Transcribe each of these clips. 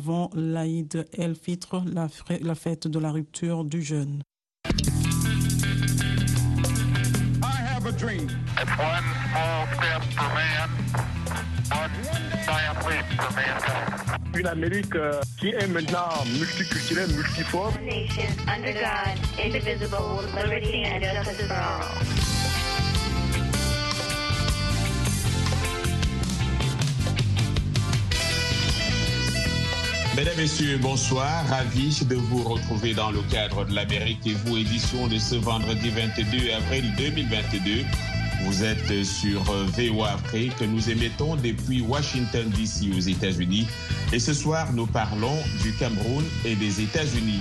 avant l'Aïd el-Fitr, la fête de la rupture du jeûne. Une Amérique euh, qui est maintenant multiculturelle, multiforme. Mesdames, Messieurs, bonsoir. Ravi de vous retrouver dans le cadre de l'Amérique et vous, édition de ce vendredi 22 avril 2022. Vous êtes sur VOA Afrique. Nous émettons depuis Washington, D.C. aux États-Unis. Et ce soir, nous parlons du Cameroun et des États-Unis.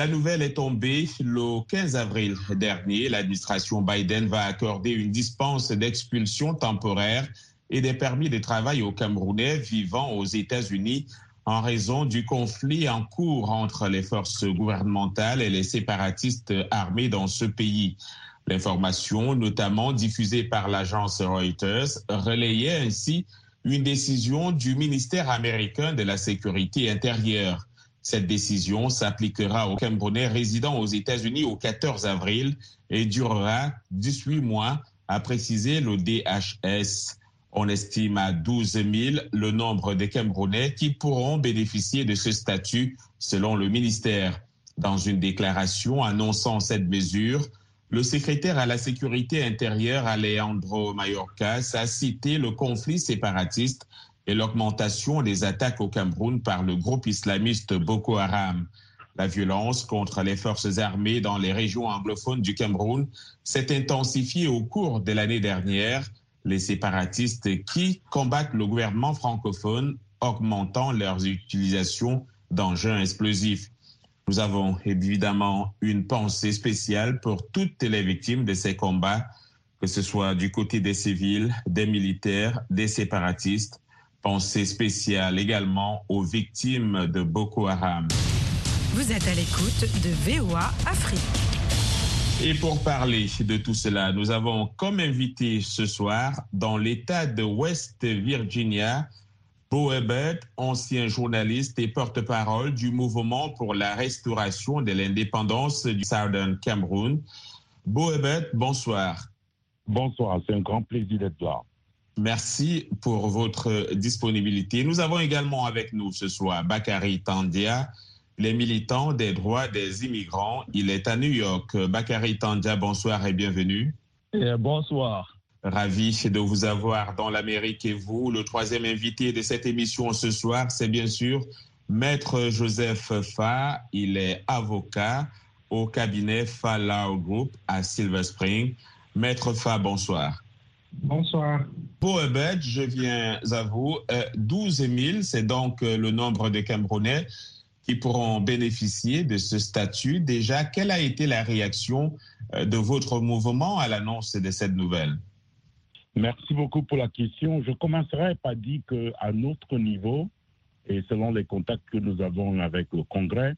La nouvelle est tombée le 15 avril dernier. L'administration Biden va accorder une dispense d'expulsion temporaire et des permis de travail aux Camerounais vivant aux États-Unis en raison du conflit en cours entre les forces gouvernementales et les séparatistes armés dans ce pays. L'information, notamment diffusée par l'agence Reuters, relayait ainsi une décision du ministère américain de la Sécurité intérieure. Cette décision s'appliquera aux Camerounais résidant aux États-Unis au 14 avril et durera 18 mois, a précisé le DHS. On estime à 12 000 le nombre de Camerounais qui pourront bénéficier de ce statut, selon le ministère. Dans une déclaration annonçant cette mesure, le secrétaire à la sécurité intérieure, Alejandro Mayorkas, a cité le conflit séparatiste et l'augmentation des attaques au Cameroun par le groupe islamiste Boko Haram. La violence contre les forces armées dans les régions anglophones du Cameroun s'est intensifiée au cours de l'année dernière, les séparatistes qui combattent le gouvernement francophone augmentant leurs utilisations d'engins explosifs. Nous avons évidemment une pensée spéciale pour toutes les victimes de ces combats, que ce soit du côté des civils, des militaires, des séparatistes Pensée spéciale également aux victimes de Boko Haram. Vous êtes à l'écoute de VOA Afrique. Et pour parler de tout cela, nous avons comme invité ce soir dans l'État de West Virginia, Bo Ebert, ancien journaliste et porte-parole du mouvement pour la restauration de l'indépendance du Southern Cameroun. Bo Ebert, bonsoir. Bonsoir, c'est un grand plaisir d'être là. Merci pour votre disponibilité. Nous avons également avec nous ce soir Bakary Tandia, les militants des droits des immigrants. Il est à New York. Bakary Tandia, bonsoir et bienvenue. Bonsoir. Ravi de vous avoir dans l'Amérique et vous. Le troisième invité de cette émission ce soir, c'est bien sûr Maître Joseph Fa. Il est avocat au cabinet Fa Law Group à Silver Spring. Maître Fa, bonsoir. Bonsoir. Pour Ebed, je viens à vous. 12 euh, 000, c'est donc euh, le nombre de Camerounais qui pourront bénéficier de ce statut. Déjà, quelle a été la réaction euh, de votre mouvement à l'annonce de cette nouvelle? Merci beaucoup pour la question. Je commencerai par dire qu'à notre niveau, et selon les contacts que nous avons avec le Congrès,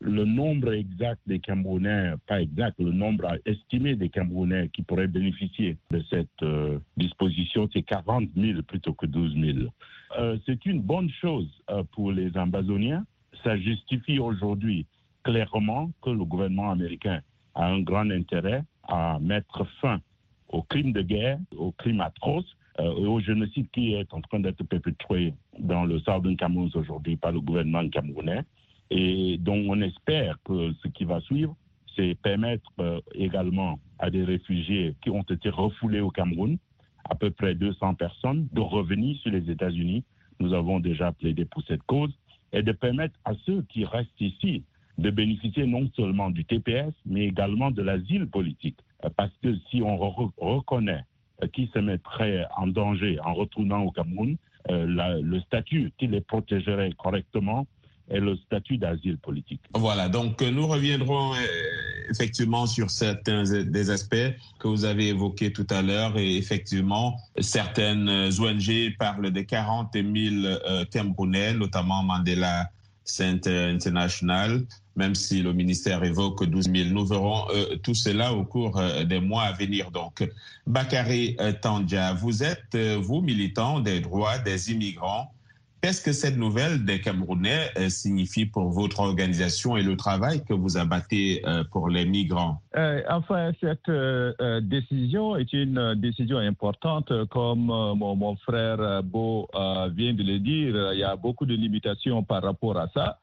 le nombre exact des Camerounais, pas exact, le nombre estimé des Camerounais qui pourraient bénéficier de cette euh, disposition, c'est 40 000 plutôt que 12 000. Euh, c'est une bonne chose euh, pour les ambazoniens. Ça justifie aujourd'hui clairement que le gouvernement américain a un grand intérêt à mettre fin aux crimes de guerre, aux crimes atroces et au génocide qui est en train d'être perpétré dans le Southern Cameroun aujourd'hui par le gouvernement camerounais. Et donc, on espère que ce qui va suivre, c'est permettre euh, également à des réfugiés qui ont été refoulés au Cameroun, à peu près 200 personnes, de revenir sur les États-Unis. Nous avons déjà plaidé pour cette cause et de permettre à ceux qui restent ici de bénéficier non seulement du TPS, mais également de l'asile politique. Parce que si on reconnaît qui se mettrait en danger en retournant au Cameroun, euh, le statut qui les protégerait correctement et le statut d'asile politique. Voilà, donc euh, nous reviendrons euh, effectivement sur certains des aspects que vous avez évoqués tout à l'heure et effectivement certaines ONG parlent de 40 000 euh, Camerounais, notamment Mandela Center International, même si le ministère évoque 12 000. Nous verrons euh, tout cela au cours euh, des mois à venir. Donc, Bakary euh, Tandja, vous êtes, vous, militant des droits des immigrants. Qu'est-ce que cette nouvelle des Camerounais euh, signifie pour votre organisation et le travail que vous abattez euh, pour les migrants? Euh, Enfin, cette décision est une décision importante. Comme mon, frère Beau vient de le dire, il y a beaucoup de limitations par rapport à ça.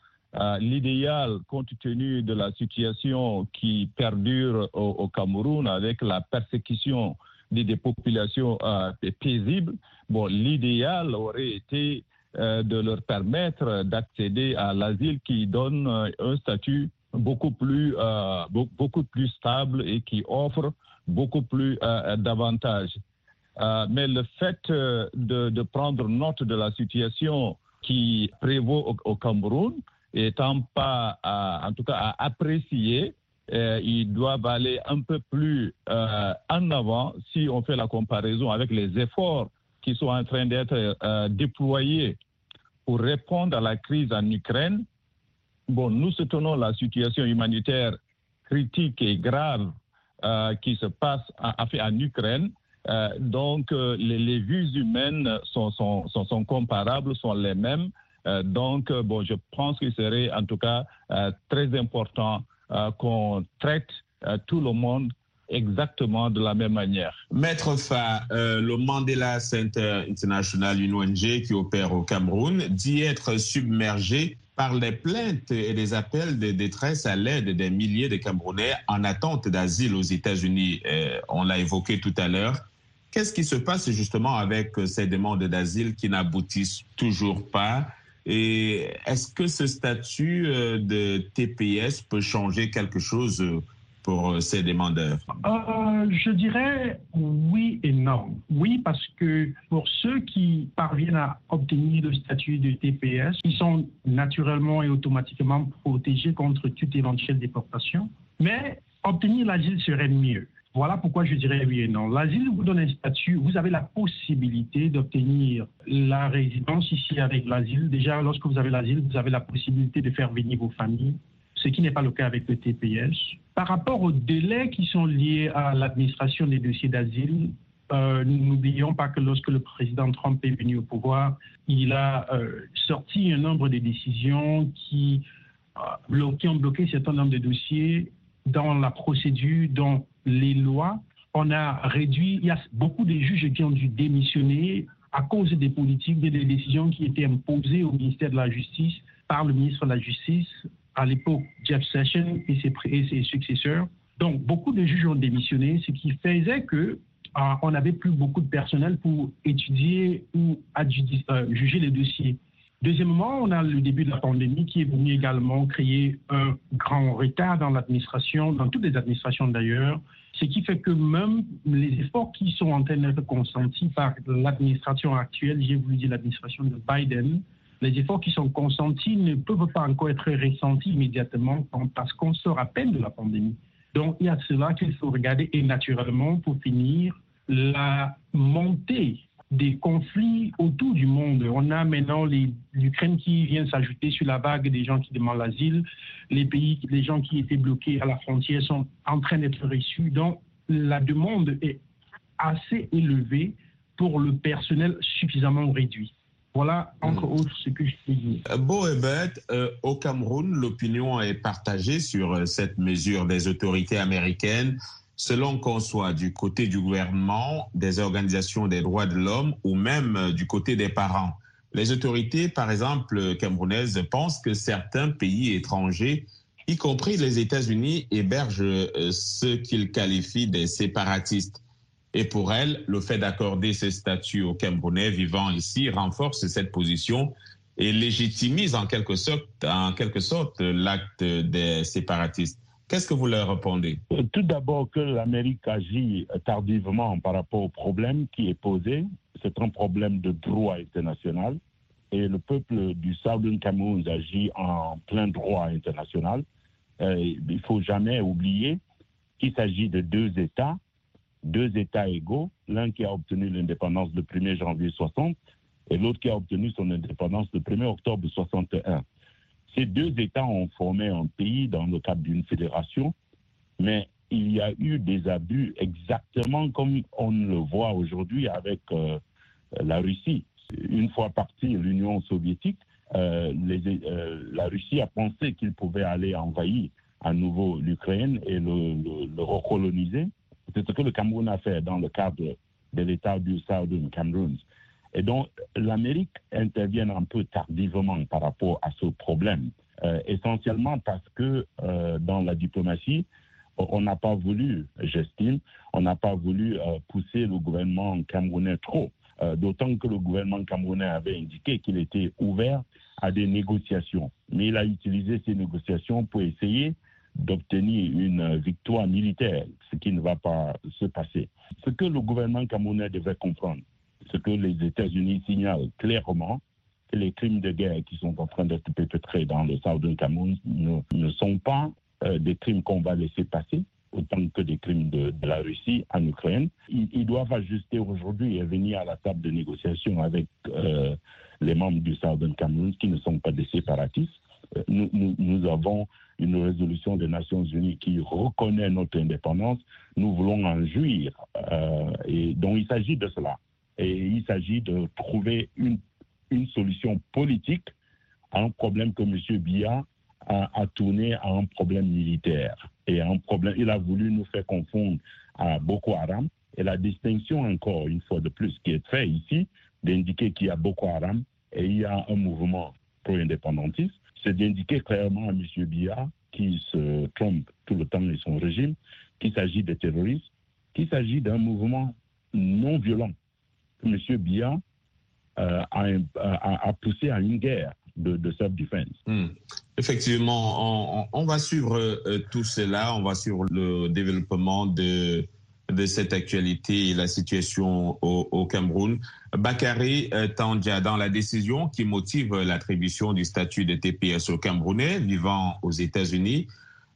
L'idéal, compte tenu de la situation qui perdure au, Cameroun avec la persécution des, des populations paisibles, bon, l'idéal aurait été de leur permettre d'accéder à l'asile qui donne euh, un statut beaucoup plus, euh, beaucoup plus stable et qui offre beaucoup plus d'avantages. mais le fait de, prendre note de la situation qui prévaut au, Cameroun, étant pas, en tout cas, à apprécier, ils doivent aller un peu plus en avant si on fait la comparaison avec les efforts qui sont en train d'être euh, déployés pour répondre à la crise en Ukraine. Bon, nous soutenons la situation humanitaire critique et grave euh, qui se passe en, Ukraine. Euh, donc, les, les, vues humaines sont, comparables, sont les mêmes. donc, bon, je pense qu'il serait en tout cas très important qu'on traite tout le monde exactement de la même manière. Maître Fa, euh, le Mandela Center International, une ONG qui opère au Cameroun, dit être submergé par les plaintes et les appels de détresse à l'aide des milliers de Camerounais en attente d'asile aux États-Unis. Euh, on l'a évoqué tout à l'heure. Qu'est-ce qui se passe justement avec ces demandes d'asile qui n'aboutissent toujours pas? Et est-ce que ce statut euh, de TPS peut changer quelque chose pour euh, ces demandeurs euh, Je dirais oui et non. Oui, parce que pour ceux qui parviennent à obtenir le statut de TPS, ils sont naturellement et automatiquement protégés contre toute éventuelle déportation. Mais obtenir l'asile serait mieux. Voilà pourquoi je dirais oui et non. L'asile vous donne un statut, vous avez la possibilité d'obtenir la résidence ici avec l'asile. Déjà, lorsque vous avez l'asile, vous avez la possibilité de faire venir vos familles ce qui n'est pas le cas avec le TPS. Par rapport aux délais qui sont liés à l'administration des dossiers d'asile, euh, n'oublions pas que lorsque le président Trump est venu au pouvoir, il a euh, sorti un nombre de décisions qui, euh, qui ont bloqué un certain nombre de dossiers dans la procédure, dans les lois. On a réduit, il y a beaucoup de juges qui ont dû démissionner à cause des politiques, des décisions qui étaient imposées au ministère de la Justice par le ministre de la Justice à l'époque Jeff Sessions et ses, successeurs. Donc, beaucoup de juges ont démissionné, ce qui faisait que euh, on n'avait plus beaucoup de personnel pour étudier ou euh, juger les dossiers. Deuxièmement, on a le début de la pandémie qui est venu également créer un grand retard dans l'administration, dans toutes les administrations d'ailleurs, ce qui fait que même les efforts qui sont en train d'être consentis par l'administration actuelle, j'ai voulu dire l'administration de Biden, les efforts qui sont consentis ne peuvent pas encore être ressentis immédiatement parce qu'on sort à peine de la pandémie. Donc, il y a cela qu'il faut regarder et naturellement, pour finir, la montée des conflits autour du monde. On a maintenant l'Ukraine qui vient s'ajouter sur la vague des gens qui demandent l'asile. Les pays, les gens qui étaient bloqués à la frontière sont en train d'être reçus. Donc, la demande est assez élevée pour le personnel suffisamment réduit. Voilà encore hmm. autre ce que je peux dire. Euh, Beau et bête, euh, au Cameroun, l'opinion est partagée sur euh, cette mesure des autorités américaines, selon qu'on soit du côté du gouvernement, des organisations des droits de l'homme ou même du côté des parents. Les autorités, par exemple, camerounaises, pensent que certains pays étrangers, y compris les États-Unis, hébergent ceux qu'ils qualifient des séparatistes. Et pour elle, le fait d'accorder ce statut aux Camerounais vivant ici renforce cette position et légitimise en quelque sorte, en quelque sorte l'acte des séparatistes. Qu'est-ce que vous leur répondez? Euh, Tout d'abord que l'Amérique agit tardivement par rapport au problème qui est posé. C'est un problème de droit international. Et le peuple du Southern Cameroun agit en plein droit international. Euh, il ne faut jamais oublier qu'il s'agit de deux États deux États égaux, l'un qui a obtenu l'indépendance le 1er janvier 60 et l'autre qui a obtenu son indépendance le 1er octobre 61. Ces deux États ont formé un pays dans le cadre d'une fédération, mais il y a eu des abus exactement comme on le voit aujourd'hui avec euh, la Russie. Une fois partie l'Union soviétique, euh, euh, la Russie a pensé qu'il pouvait aller envahir à nouveau l'Ukraine et le recoloniser. C'est ce que le Cameroun a fait dans le cadre de l'État du Southern Cameroun. Et donc, l'Amérique intervient un peu tardivement par rapport à ce problème, euh, essentiellement parce que euh, dans la diplomatie, on n'a pas voulu, j'estime, on n'a pas voulu euh, pousser le gouvernement camerounais trop, d'autant que le gouvernement camerounais avait indiqué qu'il était ouvert à des négociations. Mais il a utilisé ces négociations pour essayer d'obtenir une victoire militaire, ce qui ne va pas se passer. Ce que le gouvernement camerounais devrait comprendre, ce que les États-Unis signalent clairement, que les crimes de guerre qui sont en train d'être perpétrés dans le Southern Cameroun ne, sont pas euh, des crimes qu'on va laisser passer, autant que des crimes de, la Russie en Ukraine. Ils, doivent ajuster aujourd'hui et venir à la table de négociation avec euh, les membres du Southern Cameroun qui ne sont pas des séparatistes. Euh, nous, avons une résolution des Nations Unies qui reconnaît notre indépendance. Nous voulons en jouir. Euh, et donc il s'agit de cela. Et il s'agit de trouver une, une solution politique à un problème que M. Biya a, a, tourné à un problème militaire. Et un problème, il a voulu nous faire confondre à Boko Haram. Et la distinction, encore une fois de plus, qui est faite ici, d'indiquer qu'il y a Boko Haram et il y a un mouvement pro-indépendantiste, c'est d'indiquer clairement à M. Biya, qui se trompe tout le temps et son régime, qu'il s'agit de terroristes, qu'il s'agit d'un mouvement non violent. Que M. Biya euh, a, poussé à une guerre de, de self-defense. Hmm. Effectivement, on, on, va suivre euh, tout cela, on va suivre le développement de, de cette actualité et la situation au, Cameroun. Bakary euh, Tandja, dans la décision qui motive l'attribution du statut de TPS aux Camerounais vivant aux États-Unis,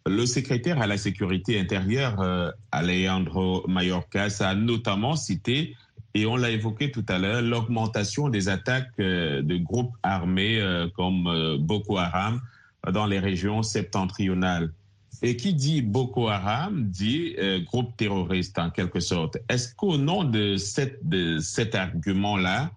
le secrétaire à la sécurité intérieure, euh, Alejandro Mayorkas, a notamment cité et on l'a évoqué tout à l'heure, l'augmentation des attaques euh, de groupes armés comme Boko Haram dans les régions septentrionales. Et qui dit Boko Haram dit groupe terroriste en quelque sorte. Est-ce qu'au nom de, cet argument-là,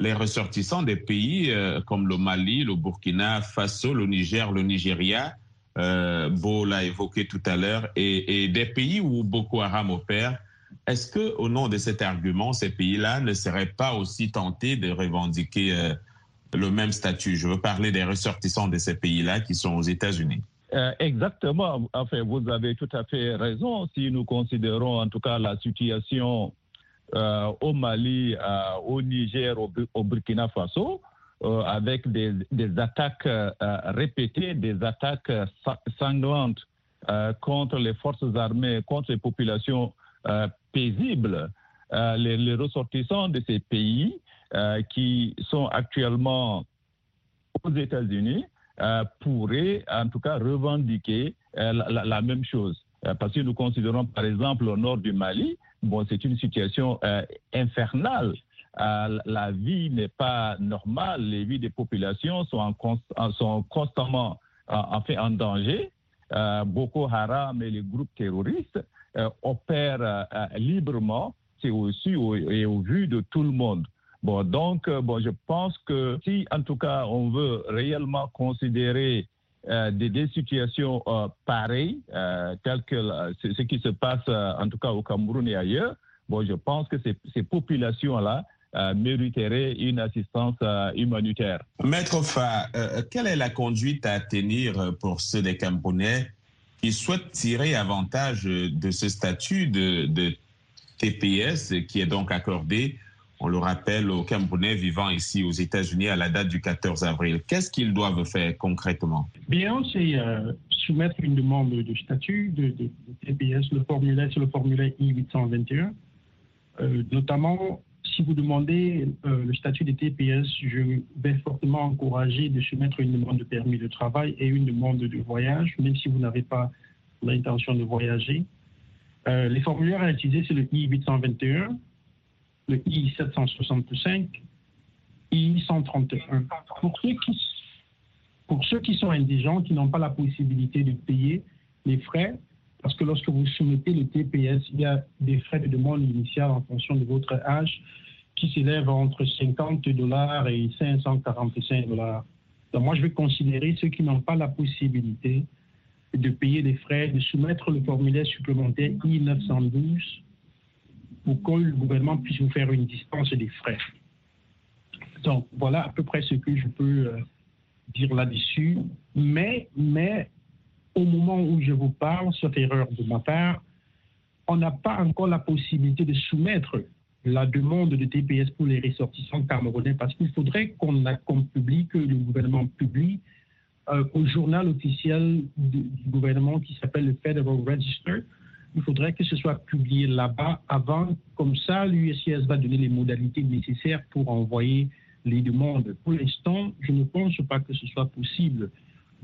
les ressortissants des pays comme le Mali, le Burkina Faso, le Niger, le Nigeria, Beau l'a évoqué tout à l'heure, et, et des pays où Boko Haram opère, est-ce que, au nom de cet argument, ces pays-là ne seraient pas aussi tentés de revendiquer euh, le même statut? Je veux parler des ressortissants de ces pays-là qui sont aux États-Unis. Euh, exactement. Enfin, vous avez tout à fait raison. Si nous considérons en tout cas la situation euh, au Mali, euh, au Niger, au, Burkina Faso, avec des, attaques répétées, des attaques sanglantes contre les forces armées, contre les populations paisibles. Les, ressortissants de ces pays qui sont actuellement aux États-Unis pourraient en tout cas revendiquer la, la, même chose. parce que nous considérons par exemple au nord du Mali, bon, c'est une situation infernale. la vie n'est pas normale, les vies des populations sont, en sont constamment en en danger. Boko Haram et les groupes terroristes euh, opère euh, librement, c'est aussi au, et au vu de tout le monde. Bon, donc, euh, bon, je pense que si, en tout cas, on veut réellement considérer euh, des, situations euh, pareilles, telles que ce qui se passe, en tout cas, au Cameroun et ailleurs, bon, je pense que ces, populations-là mériteraient une assistance humanitaire. Maître Fa, quelle est la conduite à tenir pour ceux des Camerounais qui souhaitent tirer avantage de ce statut de, TPS qui est donc accordé, on le rappelle, aux Camerounais vivant ici aux États-Unis à la date du 14 avril. Qu'est-ce qu'ils doivent faire concrètement? Bien, c'est euh, soumettre une demande de statut de, TPS. Le formulaire, c'est le formulaire I-821. Euh, notamment, si vous demandez euh, le statut de TPS, je vais fortement encourager de soumettre une demande de permis de travail et une demande de voyage, même si vous n'avez pas l'intention de voyager. Les formulaires à utiliser, c'est le I-821, le I-765, I-131. Pour ceux qui pour ceux qui sont indigents, qui n'ont pas la possibilité de payer les frais, parce que lorsque vous soumettez le TPS, il y a des frais de demande initiale en fonction de votre âge qui s'élèvent entre 50 dollars et 545 dollars. Donc moi, je vais considérer ceux qui n'ont pas la possibilité de payer les frais, de soumettre le formulaire supplémentaire I-912 pour que le gouvernement puisse vous faire une distance des frais. Donc voilà à peu près ce que je peux euh, dire là-dessus. Mais, mais au moment où je vous parle, sauf erreur de ma part, on n'a pas encore la possibilité de soumettre la demande de TPS pour les ressortissants camerounais parce qu'il faudrait qu'on publie, que le gouvernement publie euh, au journal officiel du gouvernement qui s'appelle le Federal Register. Il faudrait que ce soit publié là-bas avant, comme ça l'USCS va donner les modalités nécessaires pour envoyer les demandes. Pour l'instant, je ne pense pas que ce soit possible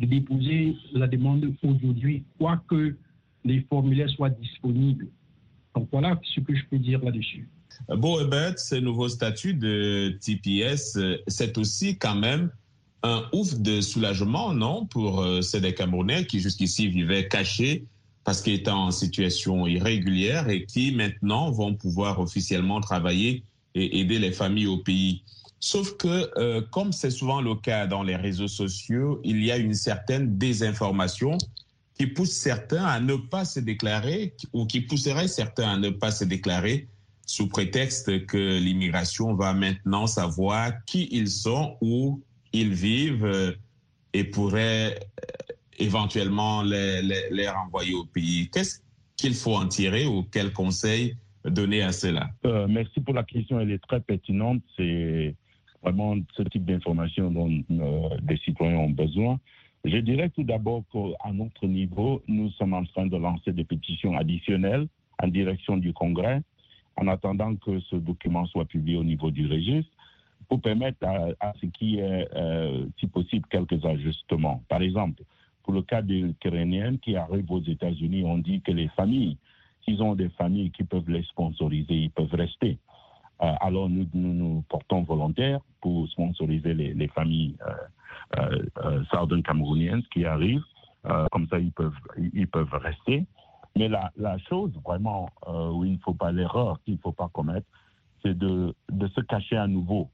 de déposer la demande aujourd'hui, quoique les formulaires soient disponibles. Donc voilà ce que je peux dire là-dessus. Bon, Ebert, ce nouveau statut de TPS, c'est aussi quand même un ouf de soulagement, non, pour euh, ces Camerounais qui jusqu'ici vivaient cachés parce qu'ils étaient en situation irrégulière et qui maintenant vont pouvoir officiellement travailler et aider les familles au pays. Sauf que, euh, comme c'est souvent le cas dans les réseaux sociaux, il y a une certaine désinformation qui pousse certains à ne pas se déclarer ou qui pousserait certains à ne pas se déclarer sous prétexte que l'immigration va maintenant savoir qui ils sont, où ils vivent euh, et pourrait éventuellement les, renvoyer au pays. Qu'est-ce qu'il faut en tirer ou quel conseil donner à cela? Euh, Merci pour la question, elle est très pertinente. C'est vraiment ce type d'information dont euh, les citoyens ont besoin. Je dirais tout d'abord qu'à notre niveau, nous sommes en train de lancer des pétitions additionnelles en direction du Congrès, en attendant que ce document soit publié au niveau du registre, pour permettre à, à ce qu'il y ait, euh, si possible, quelques ajustements. Par exemple, pour le cas des Ukrainiens qui arrivent aux États-Unis, on dit que les familles, s'ils ont des familles qui peuvent les sponsoriser, ils peuvent rester. Euh, alors nous, nous, portons volontaire pour sponsoriser les, les familles euh, euh, southern camerouniennes qui arrivent. comme ça, ils peuvent, ils peuvent rester. Mais la, la chose vraiment où il ne faut pas l'erreur qu'il ne faut pas commettre, c'est de, de se cacher à nouveau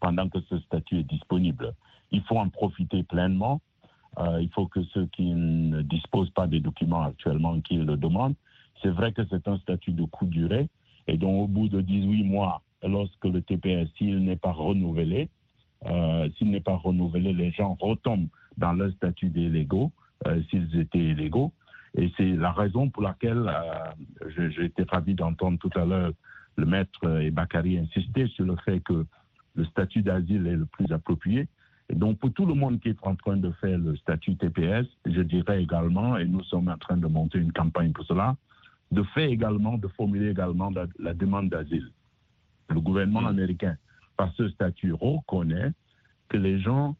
pendant que ce statut est disponible. Il faut en profiter pleinement. Euh, il faut que ceux qui ne disposent pas des documents actuellement, qu'ils le demandent. C'est vrai que c'est un statut de courte durée et donc au bout de 18 mois, lorsque le TPS, s'il n'est pas renouvelé, euh, s'il n'est pas renouvelé, les gens retombent dans leur statut d'illégaux, euh, s'ils étaient illégaux. Et c'est la raison pour laquelle j'ai été ravi d'entendre tout à l'heure le maître et insister sur le fait que le statut d'asile est le plus approprié. Et donc, pour tout le monde qui est en train de faire le statut TPS, je dirais également, et nous sommes en train de monter une campagne pour cela, de faire également, de formuler également la, la demande d'asile. Le gouvernement mmh. américain, par ce statut, reconnaît que les gens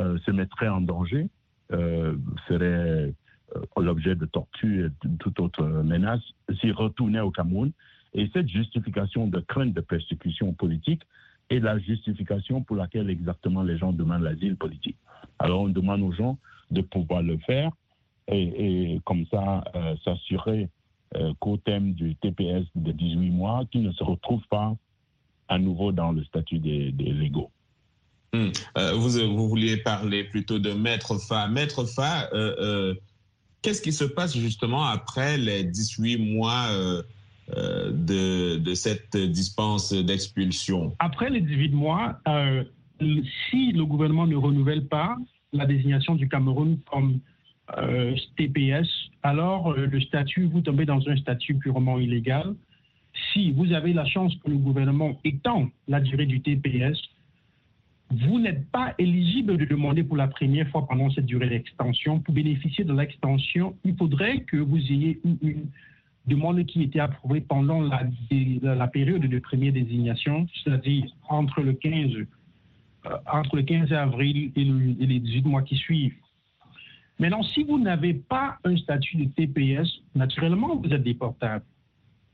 euh, se mettraient en danger, euh, seraient euh, l'objet de torture et de toute autre menace s'ils retournaient au Cameroun. Et cette justification de crainte de persécution politique est la justification pour laquelle exactement les gens demandent l'asile politique. Alors on demande aux gens de pouvoir le faire et, et comme ça euh, s'assurer euh, qu'au thème du TPS de 18 mois, qu'ils ne se retrouvent pas à nouveau dans le statut des, des légaux. Mmh. Euh, vous, vous vouliez parler plutôt de Maître Fa. Maître Fa, qu'est-ce qui se passe justement après les 18 mois de, de, cette dispense d'expulsion Après les 18 mois, euh, si le gouvernement ne renouvelle pas la désignation du Cameroun comme euh, TPS, alors euh, le statut, vous tombez dans un statut purement illégal. Si vous avez la chance que le gouvernement étend la durée du TPS, vous n'êtes pas éligible de demander pour la première fois pendant cette durée d'extension. Pour bénéficier de l'extension, il faudrait que vous ayez une, une demande qui était approuvée pendant la, période de première désignation, c'est-à-dire entre le 15, euh, entre le 15 avril et, et les 18 mois qui suivent. Maintenant, si vous n'avez pas un statut de TPS, naturellement, vous êtes déportable.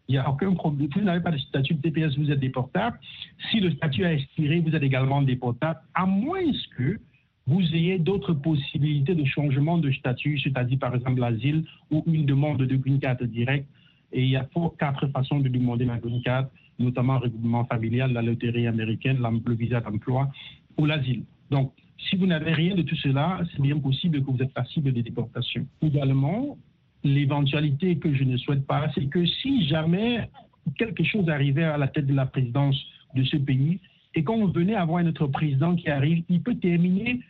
Il n'y a aucun problème. Si vous n'avez pas de statut de TPS, vous êtes déportable. Si le statut a expiré, vous êtes également déportable, à moins que vous ayez d'autres possibilités de changement de statut, c'est-à-dire par exemple l'asile ou une demande de green card direct. Et il y a quatre façons de demander la green card, notamment regroupement familial, la loterie américaine, le visa d'emploi ou l'asile. Donc, si vous n'avez rien de tout cela, c'est bien possible que vous êtes passible de déportation. Également, l'éventualité que je ne souhaite pas, c'est que si jamais quelque chose arrivait à la tête de la présidence de ce pays et qu'on venait avoir notre président qui arrive, il peut terminer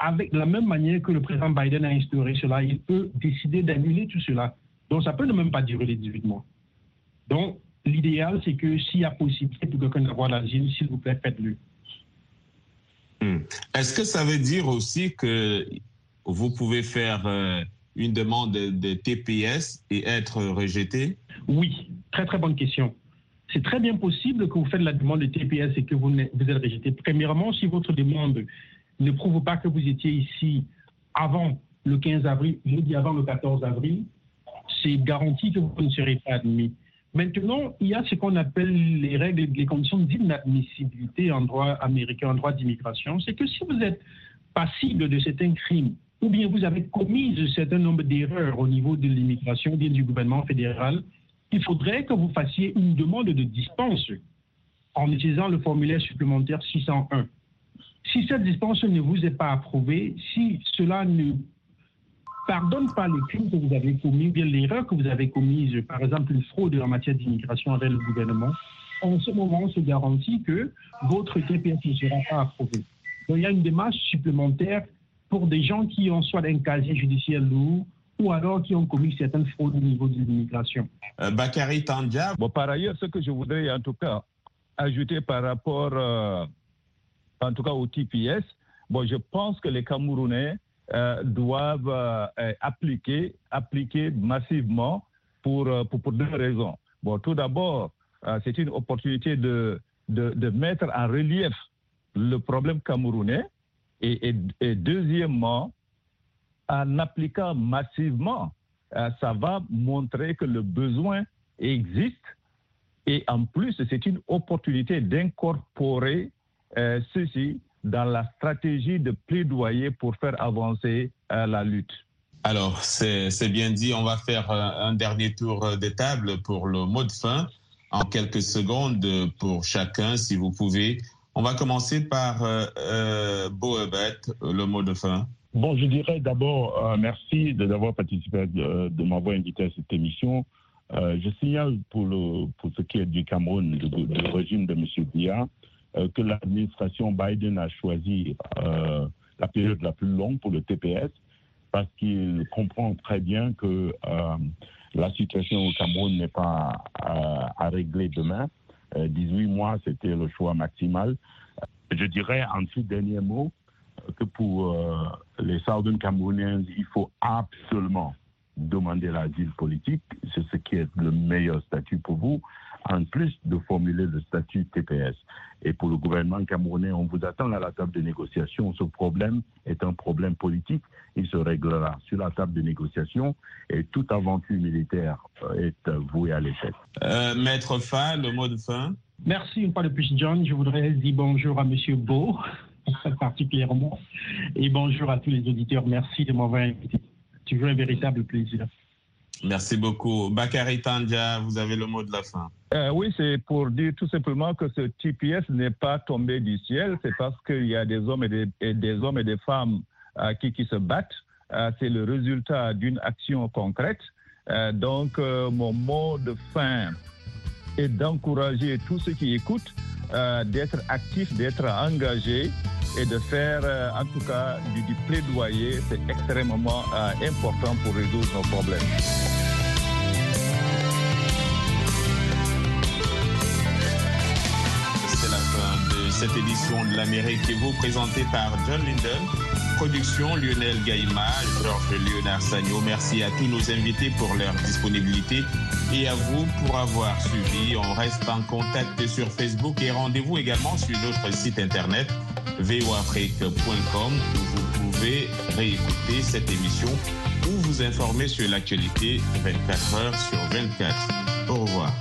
avec la même manière que le président Biden a instauré cela. Il peut décider d'annuler tout cela. Donc, ça peut ne même pas durer les 18 mois. Donc, l'idéal, c'est que s'il y a possibilité pour quelqu'un d'avoir l'asile, s'il vous plaît, faites-le. Hmm. Est-ce que ça veut dire aussi que vous pouvez faire euh, une demande de, TPS et être rejeté? Oui, très très bonne question. C'est très bien possible que vous faites la demande de TPS et que vous, vous êtes rejeté. Premièrement, si votre demande ne prouve pas que vous étiez ici avant le 15 avril, dis avant le 14 avril, c'est garanti que vous ne serez pas admis. Maintenant, il y a ce qu'on appelle les règles, les conditions d'inadmissibilité en droit américain, en droit d'immigration. C'est que si vous êtes passible de certains crimes, ou bien vous avez commis un certain nombre d'erreurs au niveau de l'immigration, bien du gouvernement fédéral, il faudrait que vous fassiez une demande de dispense en utilisant le formulaire supplémentaire 601. Si cette dispense ne vous est pas approuvée, si cela ne pardonne pas les crimes que vous avez commis, bien l'erreur que vous avez commise, par exemple une fraude en matière d'immigration avec le gouvernement, en ce moment, on se garantit que votre TPS ne sera pas approuvé. Donc, il y a une démarche supplémentaire pour des gens qui ont soit un casier judiciaire lourd ou alors qui ont commis certaines fraudes au niveau de l'immigration. Euh, Bakary Tandja. Bon, par ailleurs, ce que je voudrais en tout cas ajouter par rapport, euh, en tout cas au TPS, bon, je pense que les Camerounais euh, doivent euh, appliquer, appliquer massivement pour, euh, pour, deux raisons. Bon, tout d'abord, c'est une opportunité de, de, mettre en relief le problème camerounais et deuxièmement, en appliquant massivement, ça va montrer que le besoin existe et en plus, c'est une opportunité d'incorporer ceci dans la stratégie de plaidoyer pour faire avancer euh, la lutte. Alors, c'est bien dit. On va faire euh, un, dernier tour de table pour le mot de fin en quelques secondes pour chacun, si vous pouvez. On va commencer par euh, euh le mot de fin. Bon, je dirais d'abord merci d'avoir participé, de, m'avoir invité à cette émission. je signale pour, le, pour ce qui est du Cameroun, du, régime de M. Biya, euh, que l'administration Biden a choisi euh, la période la plus longue pour le TPS parce qu'il comprend très bien que euh, la situation au Cameroun n'est pas à régler demain. 18 mois, c'était le choix maximal. Je dirais en tout dernier mot que pour les Southern Camerouniens, il faut absolument demander l'asile politique. C'est ce qui est le meilleur statut pour vous en plus de formuler le statut TPS. Et pour le gouvernement camerounais, on vous attend à la table de négociation. Ce problème est un problème politique. Il se réglera sur la table de négociation et toute aventure militaire euh, est vouée à l'échec. Euh, Maître Fa, le mot de fin. Merci une fois de plus, John. Je voudrais dire bonjour à Monsieur Beau, particulièrement, et bonjour à tous les auditeurs. Merci de m'avoir invité. Toujours un véritable plaisir. Merci beaucoup. Bakary Tandia, vous avez le mot de la fin. Euh, oui, c'est pour dire tout simplement que ce TPS n'est pas tombé du ciel. C'est parce qu'il y a des hommes et des, des, hommes et des femmes euh, qui, qui, se battent. Euh, c'est le résultat d'une action concrète. donc, mon mot de fin est d'encourager tous ceux qui écoutent d'être actifs, d'être engagés et de faire en tout cas du, plaidoyer. C'est extrêmement important pour résoudre nos problèmes. cette édition de l'Amérique est vous présentée par John Linden. Production Lionel Gaïma, Georges Léonard Sagno. Merci à tous nos invités pour leur disponibilité et à vous pour avoir suivi. On reste en contact sur Facebook et rendez-vous également sur notre site internet voafrique.com où vous pouvez réécouter cette émission ou vous informer sur l'actualité 24 heures sur 24. Au revoir.